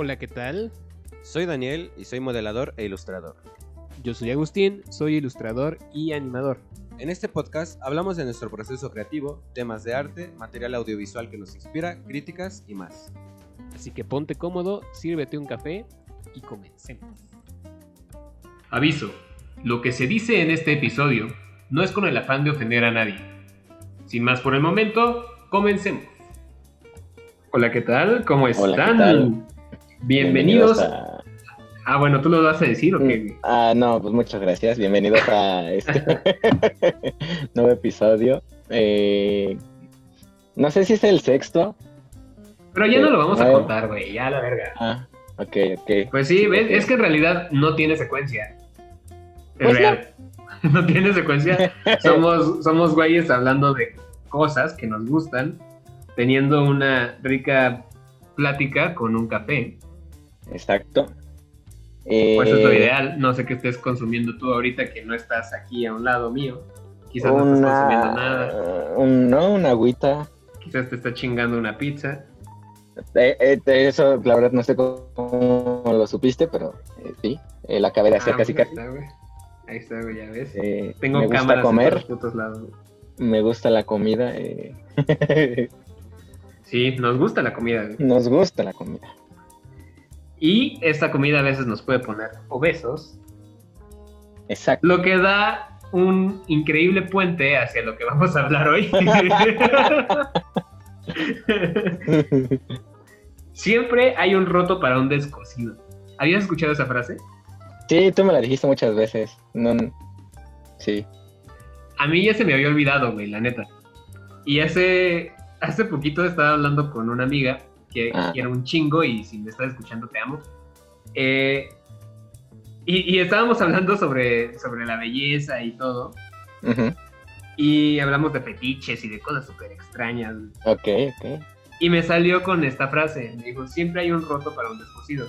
Hola, ¿qué tal? Soy Daniel y soy modelador e ilustrador. Yo soy Agustín, soy ilustrador y animador. En este podcast hablamos de nuestro proceso creativo, temas de arte, material audiovisual que nos inspira, críticas y más. Así que ponte cómodo, sírvete un café y comencemos. Aviso, lo que se dice en este episodio no es con el afán de ofender a nadie. Sin más por el momento, comencemos. Hola, ¿qué tal? ¿Cómo están? Hola, ¿qué tal? Bienvenidos. a- Ah, bueno, tú lo vas a decir o qué? Ah, no, pues muchas gracias. Bienvenidos a este nuevo episodio. Eh, no sé si es el sexto. Pero ya no lo vamos a Bueno. contar, güey, ya la verga. Ah, ok, ok. Pues sí, ¿ves? es que en realidad no tiene secuencia. Es Pues no. real. No tiene secuencia. Somos, somos güeyes hablando de cosas que nos gustan, teniendo una rica plática con un café. Exacto. Eh, Pues es lo ideal. No sé qué estés consumiendo tú ahorita que no estás aquí a un lado mío. Quizás no estés consumiendo nada. un- no, una agüita. Quizás te está chingando una pizza. Eh, eh, eso, la verdad, no sé cómo lo supiste, pero eh, sí. Eh, la acabé de hacer Ah, casi pues casi. Ahí está, güey. Ahí está, güey, ya ves. Eh, Tengo me gusta cámaras en comer, todos lados. me gusta la comida. eh, Sí, nos gusta la comida, güey. nos gusta la comida. Y esta comida a veces nos puede poner obesos, Exacto. lo que da un increíble puente hacia lo que vamos a hablar hoy. Siempre hay un roto para un descosido. ¿Habías escuchado esa frase? Sí, tú me la dijiste muchas veces. No, no- sí. A mí ya se me había olvidado, güey, la neta. Y hace, hace poquito estaba hablando con una amiga que Ah. quiero un chingo y si me estás escuchando te amo. Eh, y, y estábamos hablando sobre, sobre la belleza y todo. Ujú. Y hablamos de fetiches y de cosas súper extrañas. Ok, ok. Y me salió con esta frase. Me dijo, siempre hay un roto para un descosido.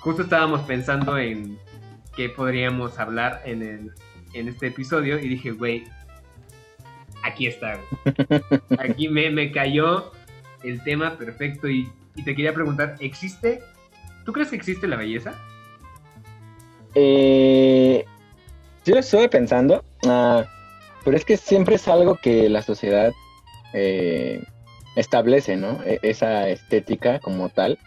Justo estábamos pensando en qué podríamos hablar en, el, en este episodio y dije, güey, aquí está. Aquí me, me cayó el tema perfecto y, y te quería preguntar, ¿existe? ¿Tú crees que existe la belleza? Eh, yo lo estuve pensando, ah, pero es que siempre es algo que la sociedad eh, establece, ¿no? E- esa estética como tal,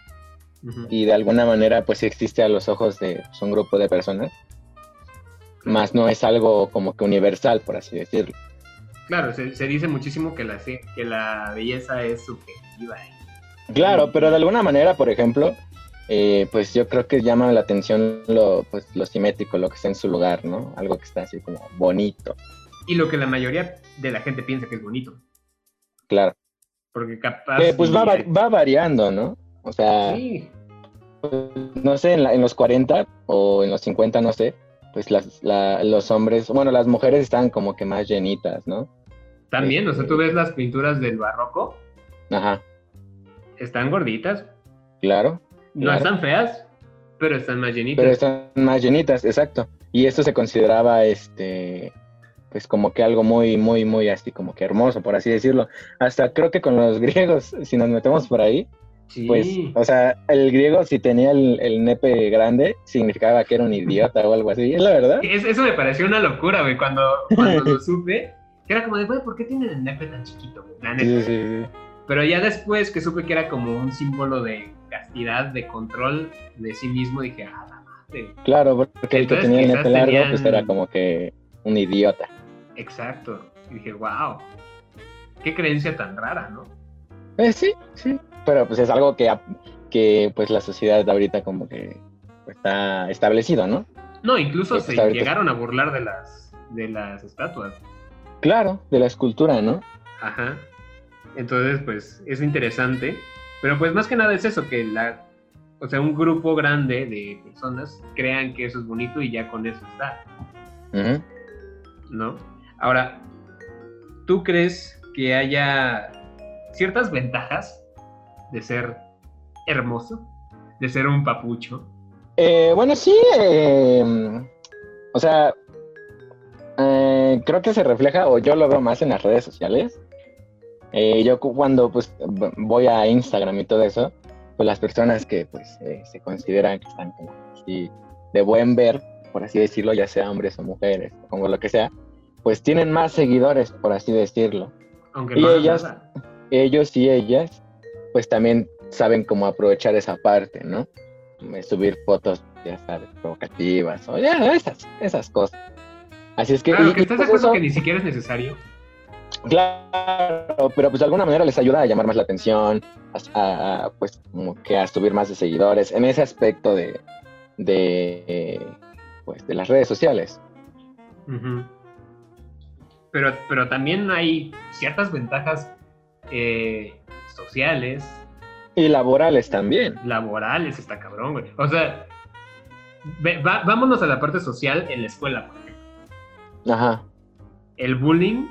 y de alguna manera pues existe a los ojos de pues, un grupo de personas, más no es algo como que universal, por así decirlo. Claro, se, se dice muchísimo que la, que la belleza es subjetiva. ¿Eh? Claro, pero de alguna manera, por ejemplo, eh, pues yo creo que llama la atención lo, pues, lo simétrico, lo que está en su lugar, ¿no? Algo que está así como bonito, Y lo que la mayoría de la gente piensa que es bonito. claro. Porque capaz... Eh, pues va, va- va variando, ¿no? O sea, Sí, no sé, en, la- en los 40 o en los 50, no sé, pues las, la- los hombres, bueno, las mujeres están como que más llenitas, ¿no? también, o sea, tú ves las pinturas del barroco, Ajá, están gorditas, claro. no Claro. están feas, pero están más llenitas. Pero están más llenitas, exacto. Y esto se consideraba, este, pues como que algo muy, muy, muy así, como que hermoso, por así decirlo. Hasta creo que con los griegos, si nos metemos por ahí, Sí. pues, o sea, el griego si tenía el, el nepe grande, significaba que era un idiota o algo así, es la verdad. Es- eso me pareció una locura, güey, cuando, cuando lo supe. Que era como de, güey, ¿por qué tienen el nepe tan chiquito? La neta. Sí, sí. Pero ya después que supe que era como un símbolo de castidad, de control de sí mismo, dije, ah, la madre. Claro, porque el que tenía el nepe largo, tenían- pues era como que un idiota. Exacto. Y dije, wow. Qué creencia tan rara, ¿no? Eh, sí, sí. Pero pues es algo que, que pues la sociedad de ahorita como que está establecido, ¿no? No, incluso se ahorita- llegaron a burlar de las, de las estatuas. Claro, de la escultura, ¿no? Ajá. Entonces, pues, es interesante. Pero pues más que nada es eso, que la, o sea, un grupo grande de personas crean que eso es bonito y ya con eso está. ¿no? Ahora, ¿tú crees que haya ciertas ventajas de ser hermoso? De ser un papucho. Eh, bueno, sí, eh, o sea, eh, creo que se refleja, o yo lo veo más en las redes sociales. Eh, yo cu- cuando pues voy a Instagram y todo eso, pues las personas que pues eh, se consideran que están como así de buen ver, por así decirlo, ya sea hombres o mujeres, como lo que sea, pues tienen más seguidores, por así decirlo. Aunque Y no ellas-. Ellos y ellas, pues también saben cómo aprovechar esa parte, ¿no? Subir fotos, ya sabes, provocativas, o ya, esas, esas cosas. Así es que, Claro, y- que y estás de acuerdo eso- que ni siquiera es necesario. Claro, pero pues de alguna manera les ayuda a llamar más la atención, a, a, pues como que a subir más de seguidores en ese aspecto de, de pues de las redes sociales. Pero, pero también hay ciertas ventajas eh, sociales, Y laborales también. laborales, está cabrón, güey. O sea, ve- va- vámonos a la parte social en la escuela, por ejemplo. Ajá. El bullying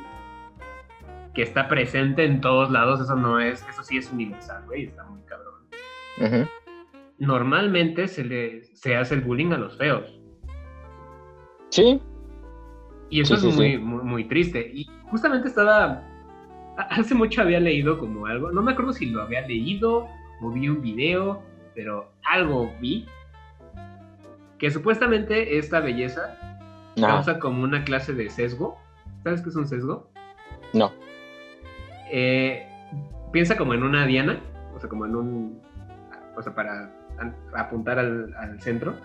que está presente en todos lados, eso no es, eso sí es universal, güey, está muy cabrón. Normalmente se le se hace el bullying a los feos. Sí, Y eso Sí, es sí, muy, sí. muy, muy triste. Y justamente estaba. ha- Hace mucho había leído como algo. No me acuerdo si lo había leído o vi un video, pero algo vi. Que supuestamente esta belleza no, causa como una clase de sesgo. ¿Sabes qué es un sesgo? no. Eh, piensa como en una diana, o sea, como en un. O sea, para apuntar al, al centro.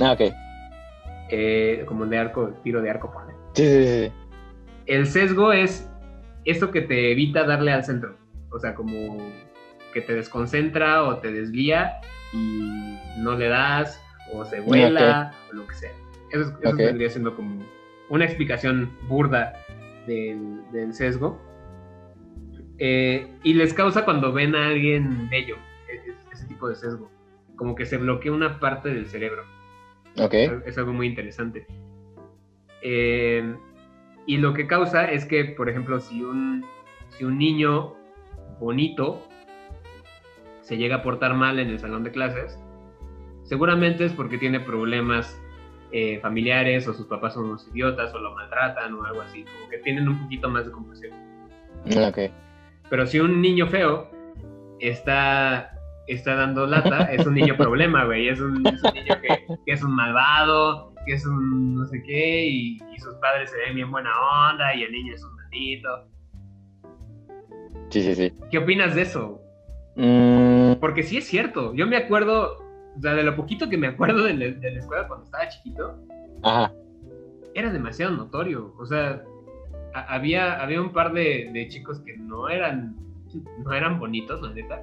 Ah, ok. eh, como de arco, tiro de arco, pone. Sí, sí, sí. El sesgo es esto que te evita darle al centro. O sea, como que te desconcentra o te desvía y no le das o se vuela o lo que sea. Eso, es- eso vendría siendo como una explicación burda del, del sesgo. Eh, y les causa cuando ven a alguien bello, e- e- ese tipo de sesgo. Como que se bloquea una parte del cerebro. Ok. Es algo muy interesante. Eh, y lo que causa es que, por ejemplo, si un, si un niño bonito se llega a portar mal en el salón de clases, seguramente es porque tiene problemas eh, familiares o sus papás son unos idiotas o lo maltratan o algo así, como que tienen un poquito más de compasión. Ok. Pero si un niño feo está, está dando lata, es un niño problema, güey. Es un, es un niño que, que es un malvado, que es un no sé qué, y, y sus padres se ven bien buena onda, y el niño es un maldito. Sí, sí, sí. ¿Qué opinas de eso? Mm, Porque sí es cierto. Yo me acuerdo, o sea, de lo poquito que me acuerdo de la, de la escuela cuando estaba chiquito, ajá. era demasiado notorio. O sea, había, había un par de, de chicos que no eran, no eran bonitos, la neta.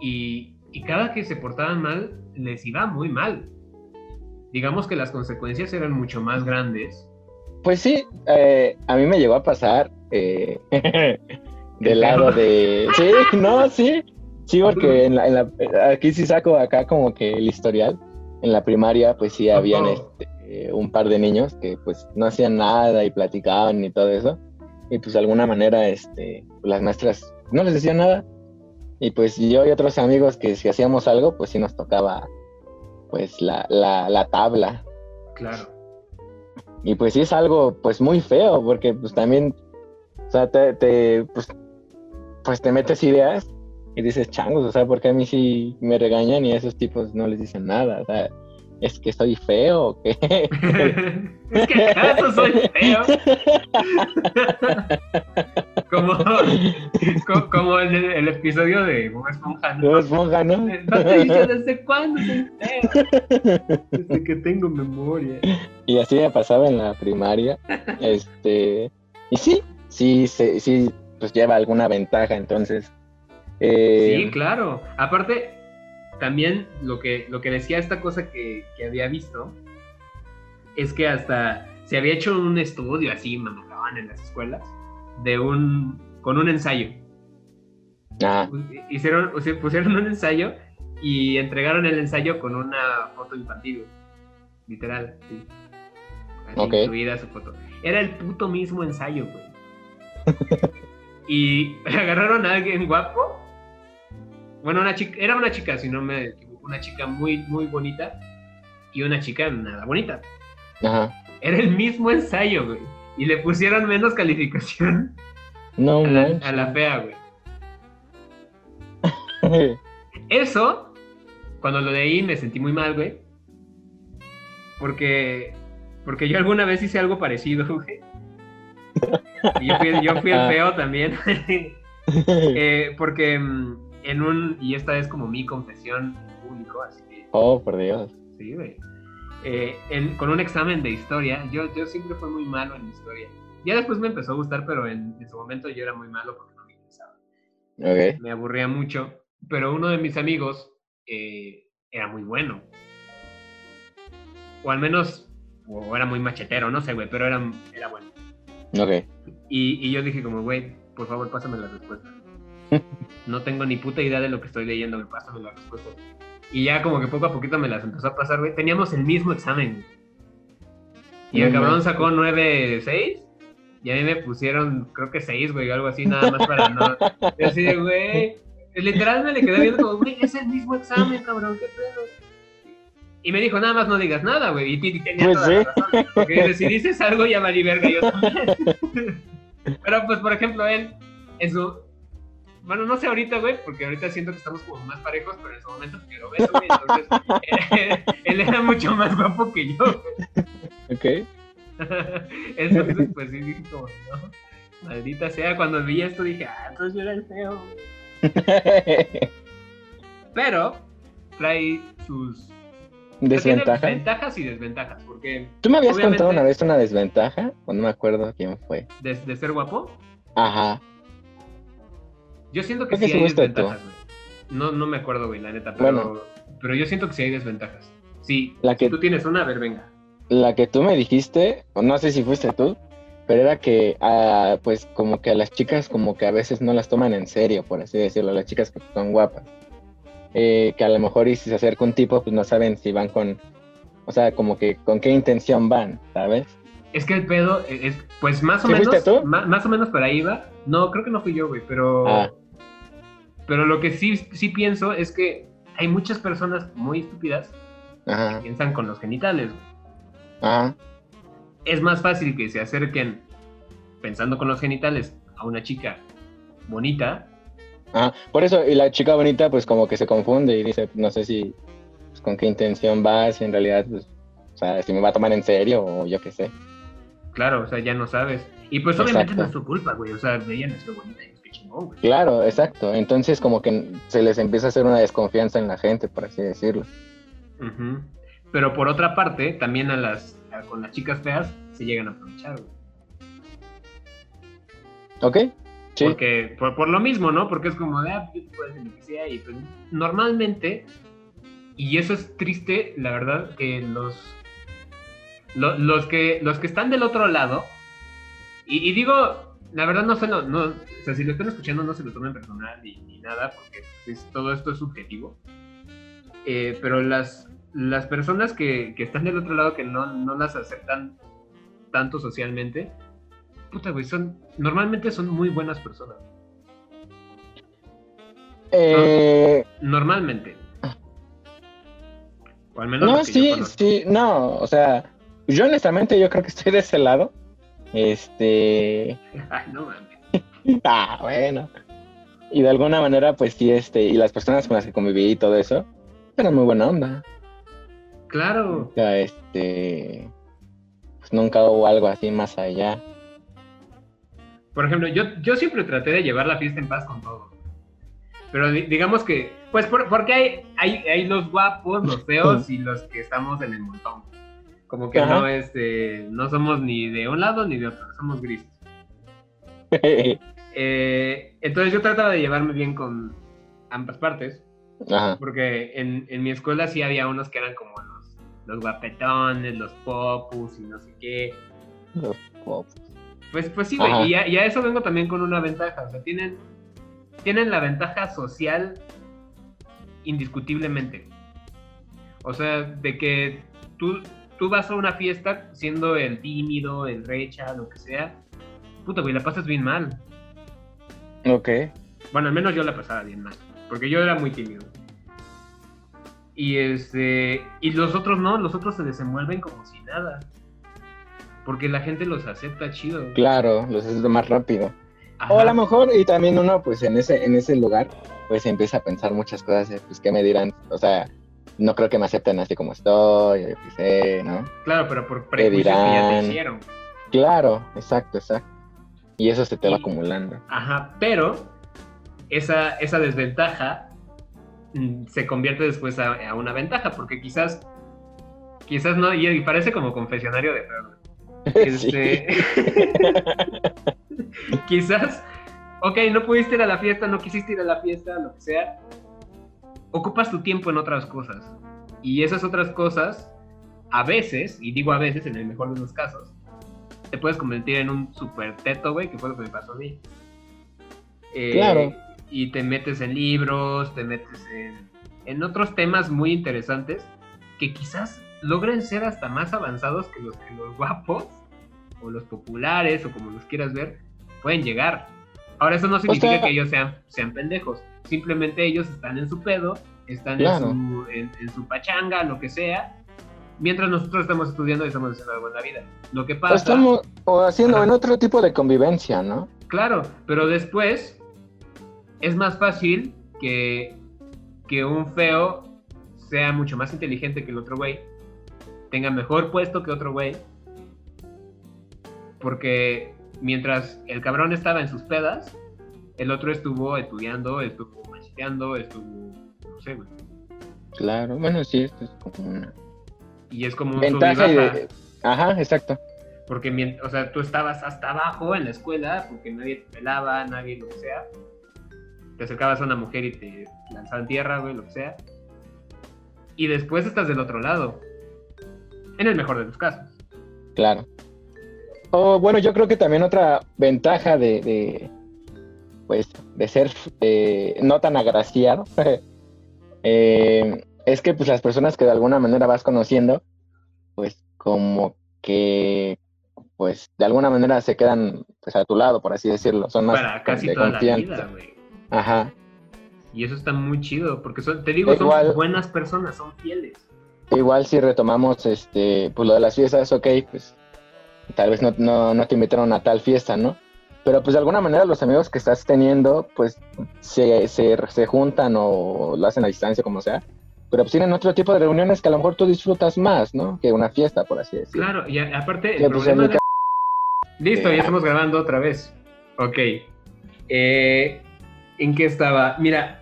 Y, y cada que se portaban mal, les iba muy mal. Digamos que las consecuencias eran mucho más grandes. Pues sí, eh, a mí me llegó a pasar eh, del lado de... Sí, no, sí. Sí, porque en la, en la- aquí sí saco acá como que el historial. En la primaria pues sí habían este, eh, un par de niños que pues no hacían nada y platicaban y todo eso. Y pues de alguna manera este, las maestras no les decían nada. Y pues yo y otros amigos que si hacíamos algo pues sí nos tocaba pues la, la, la tabla. Claro. Y pues sí es algo pues muy feo, porque pues también, o sea, te, te, pues, pues te metes ideas y dices, changos, o sea, porque a mí sí me regañan y a esos tipos no les dicen nada, o sea, es que estoy feo o qué. es que acaso soy feo. como, co- como el, el episodio de Bob Esponja, ¿no? Esponja, ¿no? No te dije desde cuándo soy feo. Desde que tengo memoria. Y así me pasaba en la primaria, este, y sí, sí, sí, sí, pues lleva alguna ventaja, entonces. eh, Sí, claro. Aparte, también lo que, lo que decía esta cosa que, que había visto es que hasta se había hecho un estudio así, mamocaban en las escuelas, de un, con un ensayo. ah, Hicieron, o sea, pusieron un ensayo y entregaron el ensayo con una foto infantil. Literal, sí. Así Ok. incluida su foto. Era el puto mismo ensayo, güey. y agarraron a alguien guapo. Bueno, una chica, era una chica, si no me equivoco, una chica muy, muy bonita y una chica nada bonita. ajá. Era el mismo ensayo, güey. Y le pusieron menos calificación No, a la, a la fea, güey. Eso, cuando lo leí me sentí muy mal, güey. Porque, porque yo alguna vez hice algo parecido, güey. Y yo fui, yo fui el Ah. feo también. Eh, porque mm, en un, y esta es como mi confesión en público, así que oh, por Dios. Sí, güey. Eh, en- con un examen de historia, yo, yo siempre fui muy malo en historia. Ya después me empezó a gustar, pero en, en su momento yo era muy malo porque no me interesaba. Ok. Me aburría mucho, pero uno de mis amigos eh, era muy bueno. O al menos, o era muy machetero, no sé, güey, pero era, era bueno. Ok. Y, y yo dije como, güey, por favor, pásame las respuestas. No tengo ni puta idea de lo que estoy leyendo, güey, pásame las respuestas. Y ya como que poco a poquito me las empezó a pasar, güey. Teníamos el mismo examen. Y el cabrón sacó 9, 6. Y a mí me pusieron, creo que 6, güey, o algo así, nada más para no... Y así de, güey... Literal me le quedé viendo como, güey, es el mismo examen, cabrón, qué pedo. Y me dijo, nada más no digas nada, güey. Y, tenía Pues toda sí. la razón. Porque si dices algo, ya valí verga yo también. Pero pues, por ejemplo, él, en su... Bueno, no sé ahorita, güey, porque ahorita siento que estamos como más parejos, pero en su momento que lo ves, güey, entonces eh, él era mucho más guapo que yo. güey. Ok. Entonces, pues sí, dije como, no, maldita sea, cuando vi esto dije, ah, entonces yo era el feo. Pero trae sus tiene ¿Desventaja? ventajas y desventajas, porque ¿Tú me habías contado una vez una desventaja? O no me acuerdo quién fue. de, de ser guapo, Ajá. Yo siento que Creo sí hay desventajas, güey. No, no me acuerdo, güey, la neta, pero, Bueno. pero yo siento que sí hay desventajas. Sí, La que- si tú tienes una, a ver, venga. La que tú me dijiste, o no sé si fuiste tú, pero era que, ah, pues, como que a las chicas, como que a veces no las toman en serio, por así decirlo, las chicas que son guapas. Eh, que a lo mejor, y si se acerca un tipo, pues no saben si van con, o sea, como que con qué intención van, ¿sabes? Es que el pedo es, pues más o ¿Sí menos, tú? más o menos por ahí va. No, creo que no fui yo, güey, pero, Ah. Pero lo que sí, sí pienso es que hay muchas personas muy estúpidas que piensan con los genitales. ajá, Es más fácil que se acerquen pensando con los genitales a una chica bonita ajá. Por eso, y la chica bonita, pues como que se confunde y dice, no sé si, pues, con qué intención va, si en realidad, pues, o sea, si me va a tomar en serio o yo qué sé. Claro, o sea, ya no sabes. Y pues obviamente Exacto. no es su culpa, güey. O sea, ella bonita y es que chingón, Claro, exacto. Entonces como que se les empieza a hacer una desconfianza en la gente, por así decirlo. Pero por otra parte, también a las a- con las chicas feas se llegan a aprovechar, güey. ¿Ok? Sí. Porque, por, por lo mismo, ¿no? Porque es como de, ah, lo que sea. Y pues, normalmente, y eso es triste, la verdad, que los, lo- los, que, los que están del otro lado, y, y digo, la verdad no sé, no, no, o sea, si lo están escuchando no se lo tomen personal ni, ni nada, porque pues, todo esto es subjetivo. Eh, pero las, las personas que, que están del otro lado, que no, no las aceptan tanto socialmente, puta, güey, son, normalmente son muy buenas personas. Eh, Normalmente. O al menos no, sí, sí, no, o sea, yo honestamente yo creo que estoy de ese lado. Este, Ay, no mames. ah, bueno. Y de alguna manera, pues sí, este, y las personas con las que conviví y todo eso, eran muy buena onda. Claro. O sea, este, pues nunca hubo algo así más allá. Por ejemplo, yo, yo siempre traté de llevar la fiesta en paz con todos. Pero di- digamos que, pues por- porque hay, hay, hay los guapos, los feos y los que estamos en el montón. Como que Ajá. no, este, no somos ni de un lado ni de otro, somos grises. Eh, entonces yo trataba de llevarme bien con ambas partes. Ajá. Porque en, en mi escuela sí había unos que eran como los, los guapetones, los popus y no sé qué. Los pop. Pues, pues sí, güey. Y, a- y a eso vengo también con una ventaja. O sea, tienen, tienen la ventaja social indiscutiblemente. O sea, de que tú, tú vas a una fiesta siendo el tímido, el recha, lo que sea. Puta, güey, la pasas bien mal. Ok. Bueno, al menos yo la pasaba bien mal. Porque yo era muy tímido. Y este. Y los otros no, los otros se desenvuelven como si nada. Porque la gente los acepta chido. Claro, los haces más rápido. Ajá. O a lo mejor, y también uno, pues en ese, en ese lugar, pues empieza a pensar muchas cosas, de, pues qué me dirán, o sea, no creo que me acepten así como estoy, yo qué sé, ¿no? Claro, pero por prejuicios que ya te hicieron. Claro, exacto, exacto. Y eso se te va acumulando. Ajá, pero esa, esa desventaja mm, se convierte después a, a una ventaja, porque quizás, quizás no, y, y parece como confesionario de Fernando. Este, quizás, ok, no pudiste ir a la fiesta, no quisiste ir a la fiesta, lo que sea, ocupas tu tiempo en otras cosas. Y esas otras cosas, a veces, y digo a veces, en el mejor de los casos, te puedes convertir en un super teto, güey, que fue lo que me pasó a mí. Eh, Claro. Y te metes en libros, te metes en, en otros temas muy interesantes que quizás logren ser hasta más avanzados que los que los guapos o los populares o como los quieras ver pueden llegar. Ahora eso no significa sea- que ellos sean, sean pendejos, simplemente ellos están en su pedo, están Claro. en, su, en, en su pachanga, lo que sea, mientras nosotros estamos estudiando y estamos haciendo algo en la vida. Lo que O pasa, estamos o haciendo Ajá. en otro tipo de convivencia, ¿no? claro, pero después es más fácil que, que un feo sea mucho más inteligente que el otro güey, tenga mejor puesto que otro güey, porque mientras el cabrón estaba en sus pedas, el otro estuvo estudiando, estuvo macheteando, estuvo, no sé, güey. Claro, bueno, sí, esto es como una Y es como un ventaja y de... Ajá, exacto. Porque, o sea, tú estabas hasta abajo en la escuela porque nadie te pelaba, nadie lo que sea. Te acercabas a una mujer y te lanzaban tierra, güey, lo que sea. Y después estás del otro lado. En el mejor de los casos. Claro. O bueno, yo creo que también otra ventaja de, de, pues, de ser eh, no tan agraciado eh, es que pues las personas que de alguna manera vas conociendo, pues como que pues de alguna manera se quedan pues a tu lado, por así decirlo. Son más Para casi de toda la confianza. vida, güey. Ajá. Y eso está muy chido. Porque son, te digo, son Igual- buenas personas, son fieles. Igual si retomamos este, pues lo de las fiestas, ok, pues tal vez no, no, no te invitaron a tal fiesta, ¿no? Pero pues de alguna manera los amigos que estás teniendo, pues se, se, se juntan o lo hacen a distancia, como sea. Pero pues tienen otro tipo de reuniones que a lo mejor tú disfrutas más, ¿no? Que una fiesta, por así decirlo. Claro, y a- aparte, el pues, problema de- Listo, ya estamos grabando otra vez. Ok. Eh, ¿En qué estaba? Mira,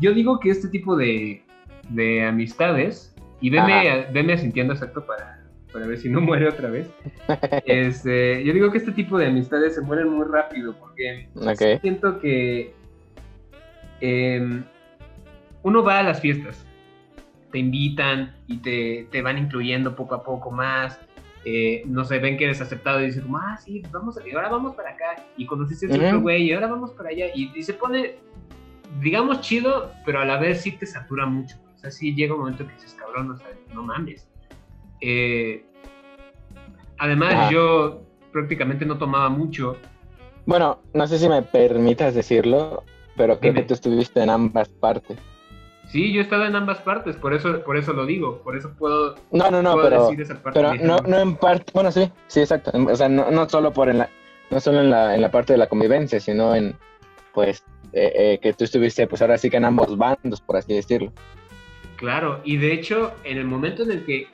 yo digo que este tipo de, de amistades, y veme, veme asintiendo exacto para, para ver si no muere otra vez. Este, yo digo que este tipo de amistades se mueren muy rápido porque siento que em, uno va a las fiestas, te invitan y te, te van incluyendo poco a poco más. eh, no sé, ven que eres aceptado y dicen como, ah, sí, pues vamos, y ahora vamos para acá. Y conociste a Ujú. otro güey y ahora vamos para allá. Y, y se pone, digamos, chido, pero a la vez sí te satura mucho. O sea, sí llega un momento que dices, cabrón, o sea, no mames. Eh, además, Ajá. yo prácticamente no tomaba mucho. Bueno, no sé si me permitas decirlo, pero creo Dime. que tú estuviste en ambas partes. Sí, yo he estado en ambas partes, por eso, por eso lo digo, por eso puedo, No, no, no, puedo pero... decir esa parte. Pero no, no en parte, bueno, sí, sí, exacto. O sea, no, no solo por en la, no solo en la, en la parte de la convivencia, sino en, pues, eh, eh, que tú estuviste, pues ahora sí que en ambos bandos, por así decirlo. Claro, y de hecho, en el momento en el que,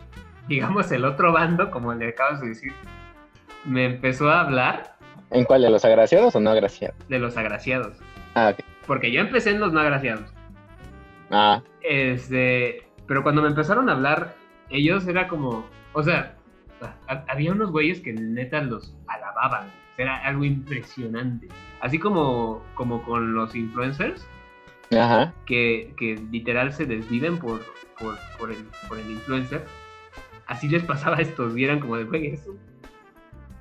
digamos, el otro bando, como le acabas de decir, me empezó a hablar ¿En cuál de los agraciados o no agraciados? de los agraciados, Ah, ok. porque yo empecé en los no agraciados. Ah, Este, pero cuando me empezaron a hablar, ellos era como, o sea, ha- había unos güeyes que neta los alababan, era algo impresionante. Así como, como con los influencers, ajá. que, que literal se desviven por, por, por el, por el influencer. Así les pasaba a estos, y eran como de, güey, es un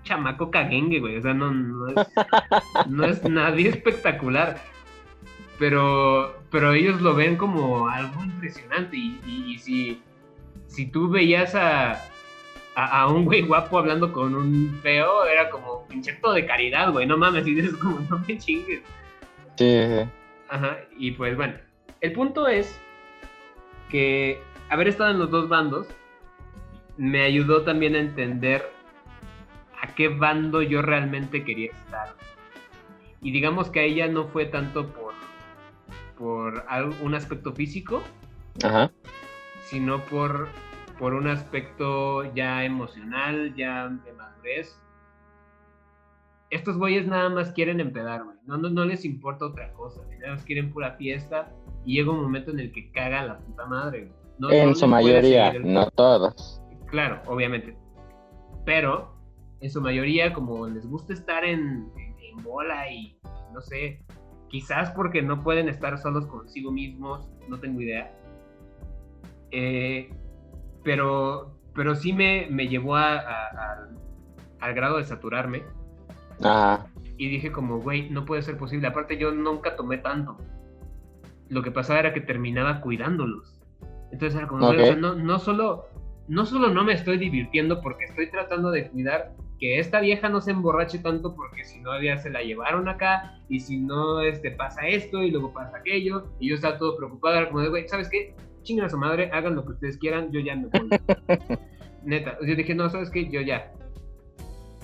chamaco caguengue, güey. O sea, no, no, es, no es nadie espectacular. Pero, pero ellos lo ven como algo impresionante. Y, y- y si, si tú veías a, a, a un güey guapo hablando con un feo, era como acto de caridad, güey. No mames, y dices como, no me chingues. Sí. Ajá, y pues bueno, el punto es que haber estado en los dos bandos me ayudó también a entender a qué bando yo realmente quería estar. Y digamos que a ella no fue tanto por, por un aspecto físico, Ajá. sino por, por un aspecto ya emocional, ya de madurez. Estos güeyes nada más quieren empedar, güey. No, no, no les importa otra cosa. Nada más quieren pura fiesta. Y llega un momento en el que caga la puta madre, güey. No- no en su mayoría, no todos. Claro, obviamente. Pero en su mayoría, como les gusta estar en, en- en bola y no sé, quizás porque no pueden estar solos consigo mismos, no tengo idea. Eh, pero, pero sí me, me llevó a- a- al- al grado de saturarme Ajá. y dije como, güey, no puede ser posible. Aparte yo nunca tomé tanto. Lo que pasaba era que terminaba cuidándolos. Entonces era como, güey, o sea, Ok. no, no solo no solo no me estoy divirtiendo porque estoy tratando de cuidar que esta vieja no se emborrache tanto porque si no ya se la llevaron acá y si no este pasa esto y luego pasa aquello y yo estaba todo preocupado, como de, güey, ¿sabes qué? Chingan a su madre, hagan lo que ustedes quieran, yo ya me voy. Neta, yo dije, no, ¿sabes qué? Yo ya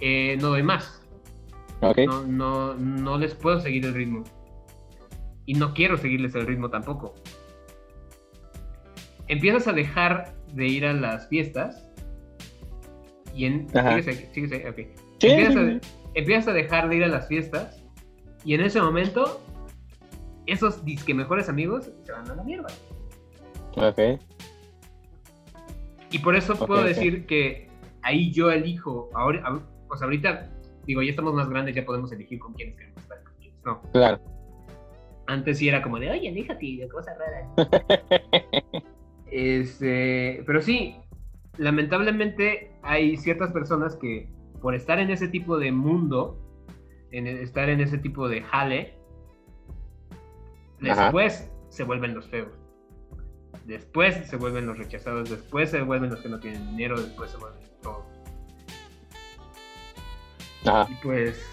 eh, no doy más Ok. no, no, no les puedo seguir el ritmo. Y no quiero seguirles el ritmo tampoco. Empiezas a dejar de ir a las fiestas. Y en. Aquí, ok. Sí, empiezas, sí, a, empiezas a dejar de ir a las fiestas. Y en ese momento, esos disque mejores amigos se van a la mierda. Ok. Y por eso puedo decir que ahí yo elijo. Ahora, ahor- o sea, ahorita, digo, ya estamos más grandes, ya podemos elegir con quiénes queremos estar. con quiénes no. Claro. Antes sí era como de, oye, aléjate de cosas raras. este, pero sí, lamentablemente hay ciertas personas que por estar en ese tipo de mundo, en e- estar en ese tipo de jale, Ajá. después se vuelven los feos. Después se vuelven los rechazados, después se vuelven los que no tienen dinero, después se vuelven todos. Ajá. Y pues,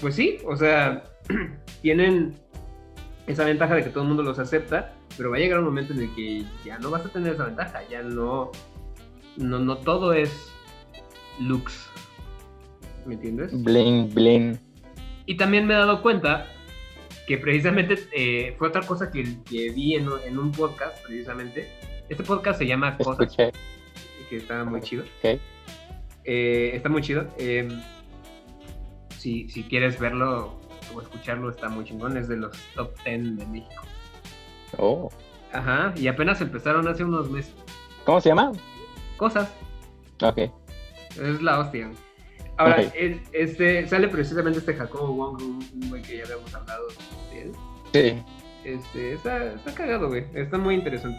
pues sí, o sea, tienen esa ventaja de que todo el mundo los acepta, pero va a llegar un momento en el que ya no vas a tener esa ventaja, ya no, no, no todo es looks, ¿me entiendes? Bling, bling. Y también me he dado cuenta que precisamente eh, fue otra cosa que, que vi en, en un podcast, precisamente. Este podcast se llama Cosas, Escuché. que está muy chido. Eh, está muy chido. Eh, si, si quieres verlo o escucharlo, está muy chingón. Es de los top 10 de México. Oh. Ajá, y apenas empezaron hace unos meses. ¿Cómo se llama? Cosas. Ok. Es la hostia. Ahora, este, sale precisamente este Jacobo Wong, un güey que ya habíamos hablado de él. Sí. Este, está, está cagado, güey. Está muy interesante.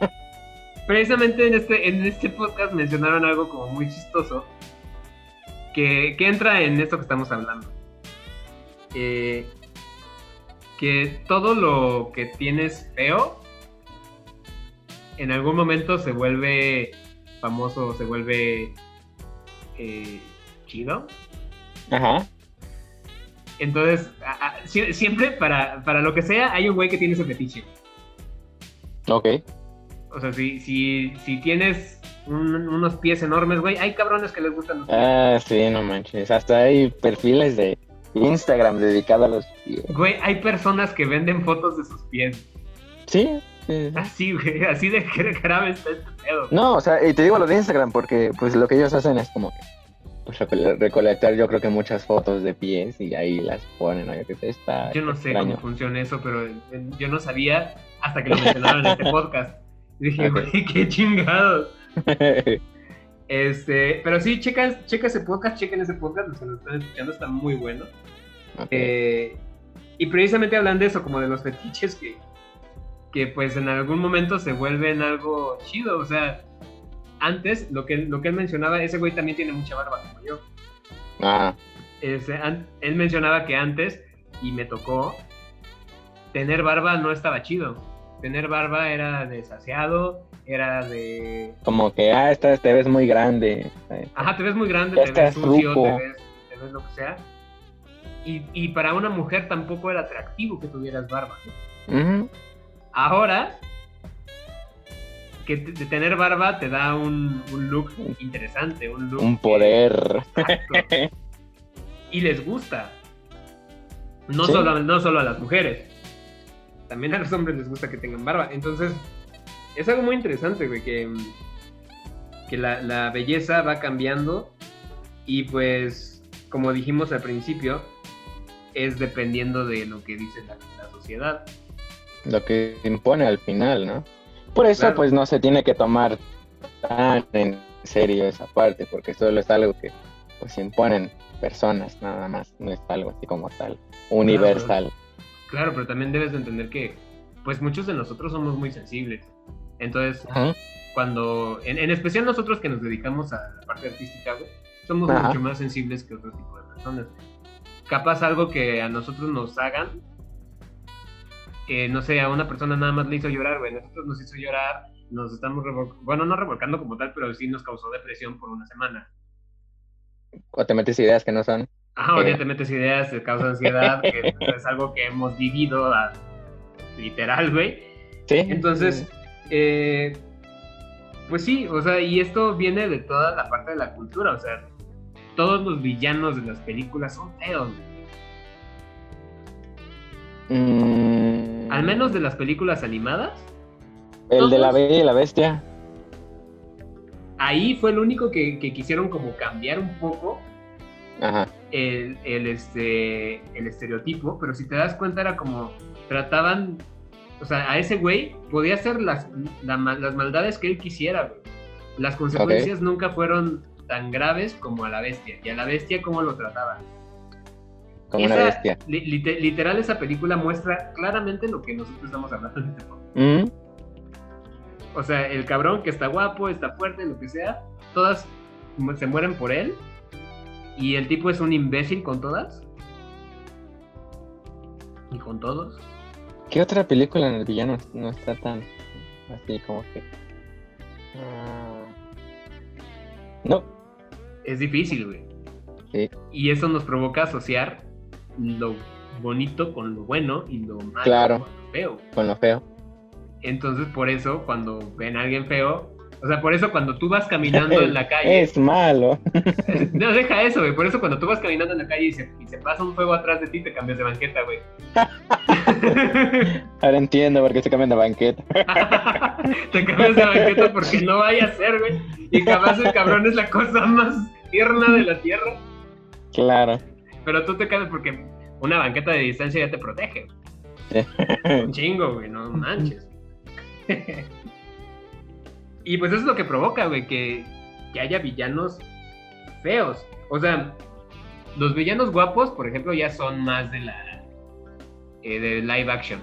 Precisamente en este, en este podcast mencionaron algo como muy chistoso. Que, que entra en esto que estamos hablando. Eh, que todo lo que tienes feo. En algún momento se vuelve famoso, se vuelve eh, chido. Ajá. Entonces, a- a- sie- siempre para, para lo que sea, hay un güey que tiene ese fetiche. Ok. O sea, si, si, si tienes un- unos pies enormes, güey, hay cabrones que les gustan los pies. Ah, sí, no manches. Hasta hay perfiles de Instagram dedicados a los pies. Güey, hay personas que venden fotos de sus pies. Sí. sí, sí. Así, güey, así de gra- grave está este pedo. No, o sea, y te digo lo de Instagram porque pues lo que ellos hacen es como que pues, recole- recolectar yo creo que muchas fotos de pies y ahí las ponen, ¿no? Yo que está Yo no sé extraño. cómo funciona eso, pero eh, yo no sabía hasta que lo mencionaron en este podcast. Y dije, Ok. güey, qué chingados. Este, pero sí, checa, checa ese podcast, chequen ese podcast, los que nos están escuchando, está muy bueno. Eh, y precisamente hablan de eso, como de los fetiches que, que pues en algún momento se vuelven algo chido. O sea, antes, lo que, lo que él mencionaba, ese güey también tiene mucha barba como yo. Ah, Ese, an- él mencionaba que antes, y me tocó, tener barba no estaba chido. Tener barba era desasiado, era de... como que, ah, esta te ves muy grande. Ajá, te ves muy grande, Ya te ves estás sucio, te ves, te ves lo que sea. Y, y para una mujer tampoco era atractivo que tuvieras barba. Ahora, que de tener barba te da un, un look interesante, un look... Un poder. Y les gusta. No, Sí. solo, no solo a las mujeres. También a los hombres les gusta que tengan barba. Entonces, es algo muy interesante, güey, que, que la, la belleza va cambiando y pues, como dijimos al principio, es dependiendo de lo que dice la, la sociedad. Lo que impone al final, ¿no? Por eso, Claro. pues no se tiene que tomar tan en serio esa parte, porque solo es algo que pues imponen personas nada más, no es algo así como tal, universal. Claro, pero también debes de entender que, pues muchos de nosotros somos muy sensibles. Entonces, Ajá. cuando, en, en especial nosotros que nos dedicamos a la parte artística, güey, somos Ajá. mucho más sensibles que otro tipo de personas. Capaz algo que a nosotros nos hagan, que no sé, a una persona nada más le hizo llorar, güey, nosotros nos hizo llorar, nos estamos bueno, no revolcando como tal, pero sí nos causó depresión por una semana. O te metes ideas que no son. Ajá, o ya te metes ideas, te causa ansiedad, que es algo que hemos vivido a- literal, güey. Sí. Entonces, eh, pues sí, o sea, y esto viene de toda la parte de la cultura, o sea, todos los villanos de las películas son feos. Mm, al menos de las películas animadas, El de la Bella y la Bestia. ahí fue el único que, que quisieron como cambiar un poco Ajá. El, el, este, el estereotipo, pero si te das cuenta era como trataban, o sea, a ese güey podía hacer las, la las maldades que él quisiera, güey. Las consecuencias nunca fueron tan graves como a la bestia. Y a la bestia, ¿cómo lo trataban? Como una Esa- bestia. li- lite- literal, esa película muestra claramente lo que nosotros estamos hablando en este podcast. Mm, O sea, el cabrón que está guapo, está fuerte, lo que sea, todas se mueren por él. Y el tipo es un imbécil con todas. Y con todos. ¿Qué otra película en el villano no está tan así como que... Ah, No, Es difícil, güey. Sí. Y eso nos provoca asociar lo bonito con lo bueno y lo malo Claro. con lo feo. con lo feo. Entonces, por eso, cuando ven a alguien feo, o sea, por eso cuando tú vas caminando en la calle, Es malo. no deja eso, güey. Por eso, cuando tú vas caminando en la calle y se, y se pasa un fuego atrás de ti, te cambias de banqueta, güey. Ahora entiendo por qué se cambian de banqueta. te cambias de banqueta porque no vaya a ser, güey. Y capaz el cabrón es la cosa más tierna de la tierra. Claro. Pero tú te cambias porque una banqueta de distancia ya te protege. Un chingo, güey, no manches. Y pues eso es lo que provoca, güey, que, que haya villanos feos. O sea, los villanos guapos, por ejemplo, ya son más de la eh, de live action.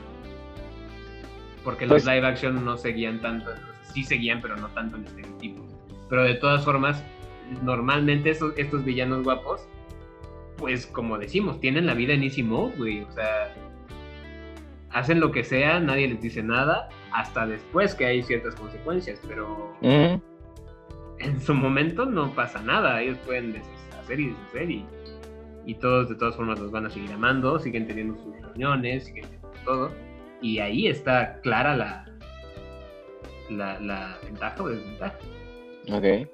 Porque los Pues- live action no seguían tanto, sí seguían, pero no tanto en estereotipos. Pero de todas formas, normalmente esos, estos villanos guapos, pues como decimos, tienen la vida en easy mode, güey. O sea, hacen lo que sea, nadie les dice nada, hasta después que hay ciertas consecuencias, pero en su momento no pasa nada, ellos pueden deshacer y deshacer y, y todos de todas formas los van a seguir amando, siguen teniendo sus reuniones, siguen teniendo todo, y ahí está clara la, la, la ventaja o desventaja, ok.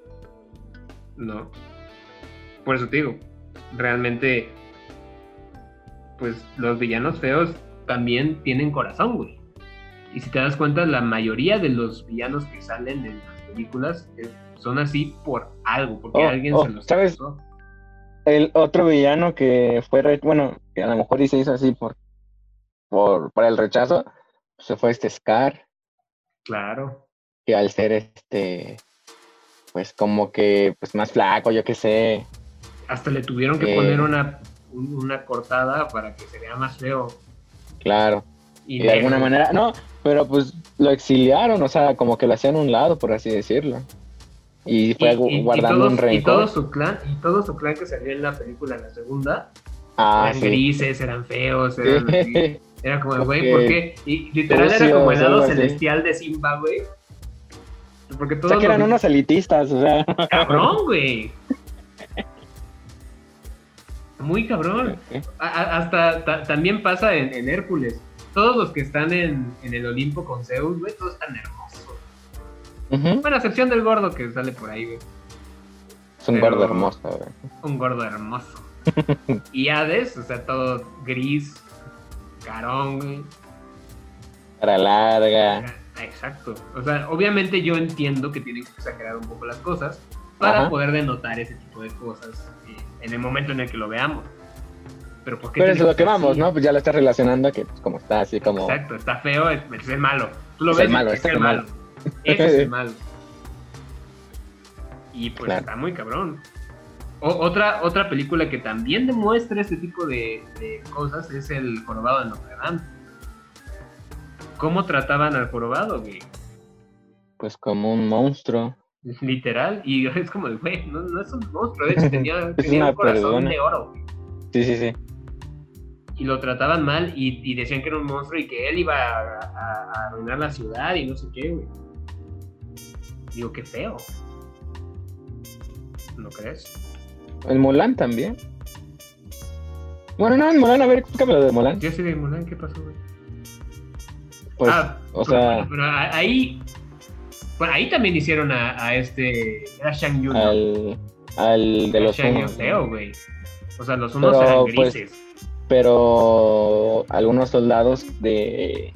¿no? Por eso te digo, realmente, pues los villanos feos también tienen corazón, güey. Y si te das cuenta, la mayoría de los villanos que salen en las películas eh, son así por algo, porque Oh, alguien oh, se los ¿sabes? El otro villano que fue, re- bueno, que a lo mejor y se hizo así por, por, por el rechazo, se fue este Scar, Claro. que al ser este, pues como que, pues más flaco, yo qué sé, Hasta le tuvieron que Eh. poner una, un- una cortada para que se vea más feo. Claro. Y Y de alguna manera, no, pero pues lo exiliaron, o sea, como que lo hacían a un lado, por así decirlo. Y fue gu- guardando todos, un y rencor. todo su clan, y todo su clan que salió en la película, en la segunda, ah, eran sí. grises, eran feos, eran así. Era como, güey, Ok. ¿por qué? Y literal era como el lado celestial de Simba, güey. Porque O todos sea, que eran los- unos elitistas, o sea. Cabrón, güey. Muy cabrón. A- hasta ta- también pasa en, en Hércules. Todos los que están en, en el Olimpo con Zeus, güey, todos están hermosos. Bueno, a excepción del gordo que sale por ahí, güey. Es un Pero- gordo hermoso, güey. Un gordo hermoso. y Hades, o sea, todo gris, carón, güey. cara larga. Exacto. O sea, obviamente yo entiendo que tienen que exagerar un poco las cosas para Ajá. poder denotar ese tipo de cosas eh, en el momento en el que lo veamos. Pero ¿por qué Pero es lo que vamos? ¿no? Pues ya lo estás relacionando que pues, como está así como... Exacto, está feo, es, malo. Tú lo Es ves el malo, es el el malo. Ese es el malo. Y pues Claro. está muy cabrón. O- otra, otra película que también demuestra este tipo de, de cosas es el jorobado de Notre Dame. ¿Cómo trataban al jorobado, güey? Pues como un monstruo. Literal. Y es como, de, güey, no, no es un monstruo. De hecho, tenía, tenía un corazón de oro. Sí, sí, sí. Y lo trataban mal y, y decían que era un monstruo y que él iba a, a- a arruinar la ciudad y no sé qué, güey. Digo, qué feo. ¿No crees? El Mulan también. Bueno, no, en Mulan, a ver, explícame lo de Mulan. Yo soy de Mulan, ¿qué pasó, güey? Pues, ah, o pero, sea, pero a- ahí. Bueno, ahí también hicieron a, a este. Era Shang Yun. al, al de los Shang feo, güey. O sea, los unos Pero, eran pues, grises. Pero algunos soldados de.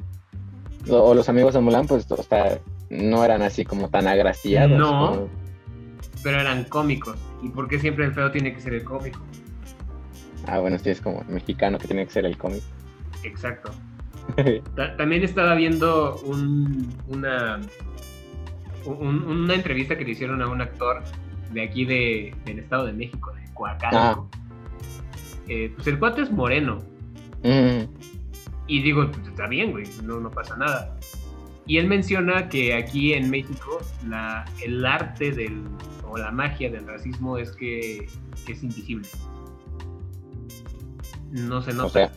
O los amigos de Mulan, pues, o sea, no eran así como tan agraciados. No. como- Pero eran cómicos. ¿Y por qué siempre el feo tiene que ser el cómico? Ah, bueno, sí, es como mexicano que tiene que ser el cómic. Exacto. Ta- También estaba viendo un- una, un- una entrevista que le hicieron a un actor de aquí de, del Estado de México, de Coacalco. Eh, pues el cuate es moreno. Mm, Y digo, pues está bien, güey, no, no pasa nada. Y él menciona que aquí en México la, el arte del, o la magia del racismo es que, que es invisible. No se nota. o sea,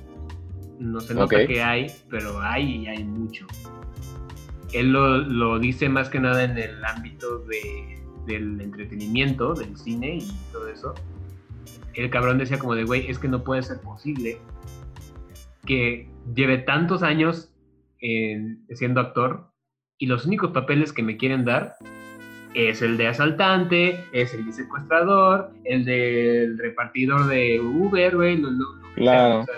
No se nota Ok. que hay, pero hay y hay mucho. Él lo, lo dice más que nada en el ámbito de, del entretenimiento, del cine y todo eso. El cabrón decía como de, güey, es que no puede ser posible que lleve tantos años en- siendo actor y los únicos papeles que me quieren dar es el de asaltante, es el de secuestrador, el del repartidor de Uber, güey. lo- lo- Claro. o sea,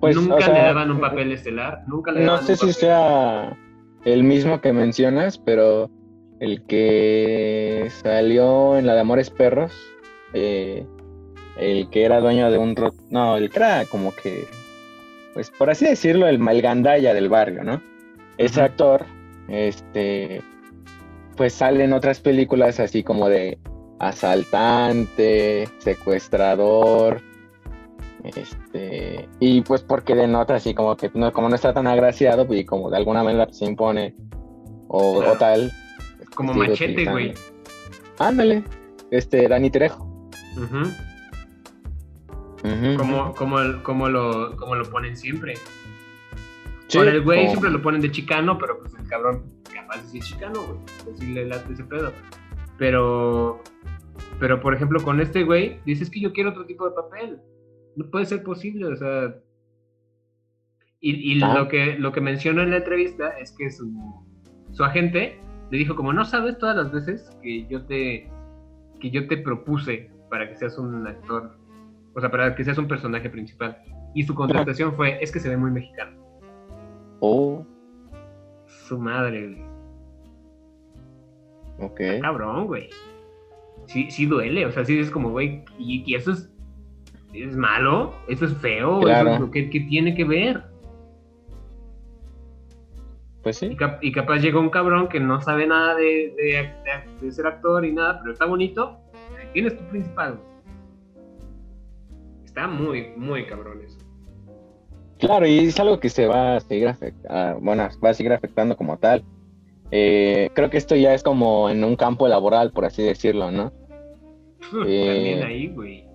pues, nunca o sea, le daban un papel estelar, nunca le No daban sé un si papel. sea el mismo que mencionas, pero el que salió en la de Amores Perros, eh, el que era dueño de un... No, el que era como que, pues por así decirlo, el malgandaya del barrio, ¿no? Ese actor, este, pues sale en otras películas así como de asaltante, secuestrador, este, y pues porque denota así como que no, como no está tan agraciado, pues, y como de alguna manera se impone o, tal. Como machete, güey. Ándale, este, Dani Trejo. Ujú. como, como, el- como, lo, como lo ponen siempre. Sí, Con el güey como- siempre lo ponen de chicano, pero pues el cabrón capaz de ser chicano, güey. Pues sí le late ese pedo. Pero, pero por ejemplo, con este güey, dices que yo quiero otro tipo de papel. No puede ser posible, o sea. Y, y Ah. lo, que, lo que menciona en la entrevista es que su, su agente le dijo como no sabes todas las veces que yo te que yo te propuse para que seas un actor, o sea, para que seas un personaje principal. Y su contestación fue, es que se ve muy mexicano. Oh, Su madre, güey. ok. Cabrón, güey. Sí, sí duele, o sea, sí es como, güey, y, y eso es, es malo, eso es feo, Claro. eso es lo que, que tiene que ver. Pues Y, sí. cap- y capaz llega un cabrón que no sabe nada de, de- de- de ser actor y nada, pero está bonito, ahí tienes tu principal. Está muy, muy cabrón eso. Claro, y es algo que se va a seguir afectando, bueno, va a seguir afectando como tal. Eh, creo que esto ya es como en un campo laboral, por así decirlo, ¿no? Eh. También ahí, güey.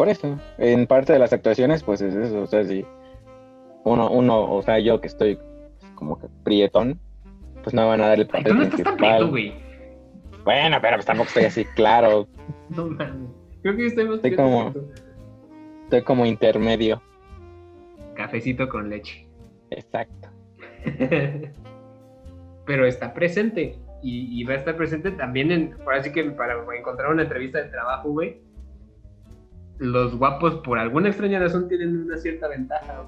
Por eso, en parte de las actuaciones, pues es eso, o sea, si uno, uno, o sea, yo que estoy como que prietón, pues no me van a dar el Ay, papel tú no estás tan prieto, güey. Bueno, pero pues tampoco estoy así, claro, No mames. Creo que estoy más Estoy como- estoy como intermedio, Cafecito con leche. exacto. Pero está presente. Y, y va a estar presente también en. Ahora sí que para encontrar una entrevista de trabajo, güey. Los guapos, por alguna extraña razón, tienen una cierta ventaja.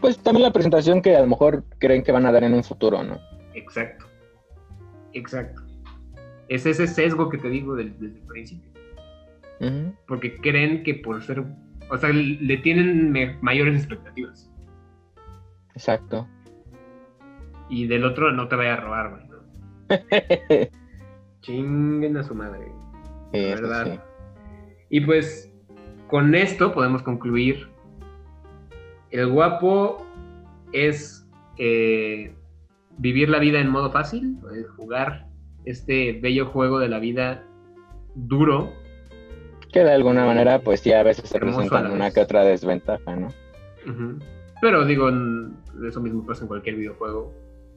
pues también la presentación que a lo mejor creen que van a dar en un futuro, ¿no? Exacto. Exacto. Es ese sesgo que te digo del- desde el principio. Porque creen que por ser. O sea, le tienen mayores expectativas. Exacto. Y del otro no te vaya a robar, güey. ¿no? Chinguen a su madre. Sí, la verdad. sí. Y pues con esto podemos concluir. El guapo es eh, vivir la vida en modo fácil, eh, jugar este bello juego de la vida duro. Que de alguna manera, pues sí, a veces se presentan una que otra desventaja, ¿no? Pero digo, eso mismo pasa en cualquier videojuego.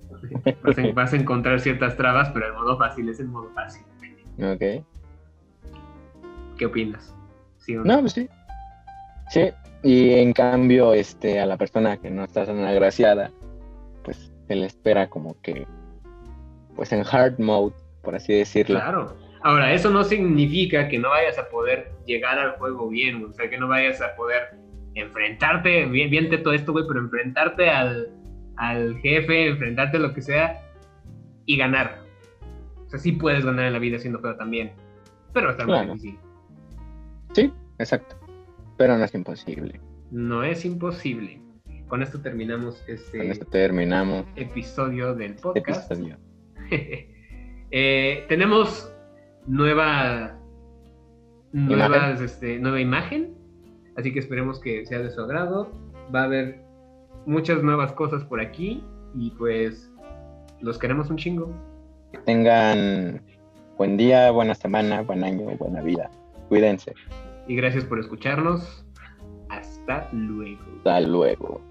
Vas a, vas a encontrar ciertas trabas, pero el modo fácil es el modo fácil. Ok. ¿Qué opinas? ¿Sí o No, pues sí. Sí, y en cambio, este, a la persona que no está tan agraciada, pues se le espera como que, pues en hard mode, por así decirlo. Claro. Ahora, eso no significa que no vayas a poder llegar al juego bien, o sea, que no vayas a poder enfrentarte, bien, bien todo esto, güey, pero enfrentarte al, al jefe, enfrentarte a lo que sea y ganar. O sea, sí puedes ganar en la vida siendo feo también, pero está muy Claro. difícil. Sí, exacto. Pero no es imposible. No es imposible. Con esto terminamos este Con esto terminamos episodio del podcast. episodio. Eh, tenemos nueva nuevas, este, nueva imagen así que esperemos que sea de su agrado va a haber muchas nuevas cosas por aquí y pues los queremos un chingo Que tengan buen día, buena semana, buen año, buena vida. Cuídense. y gracias por escucharnos hasta luego Hasta luego.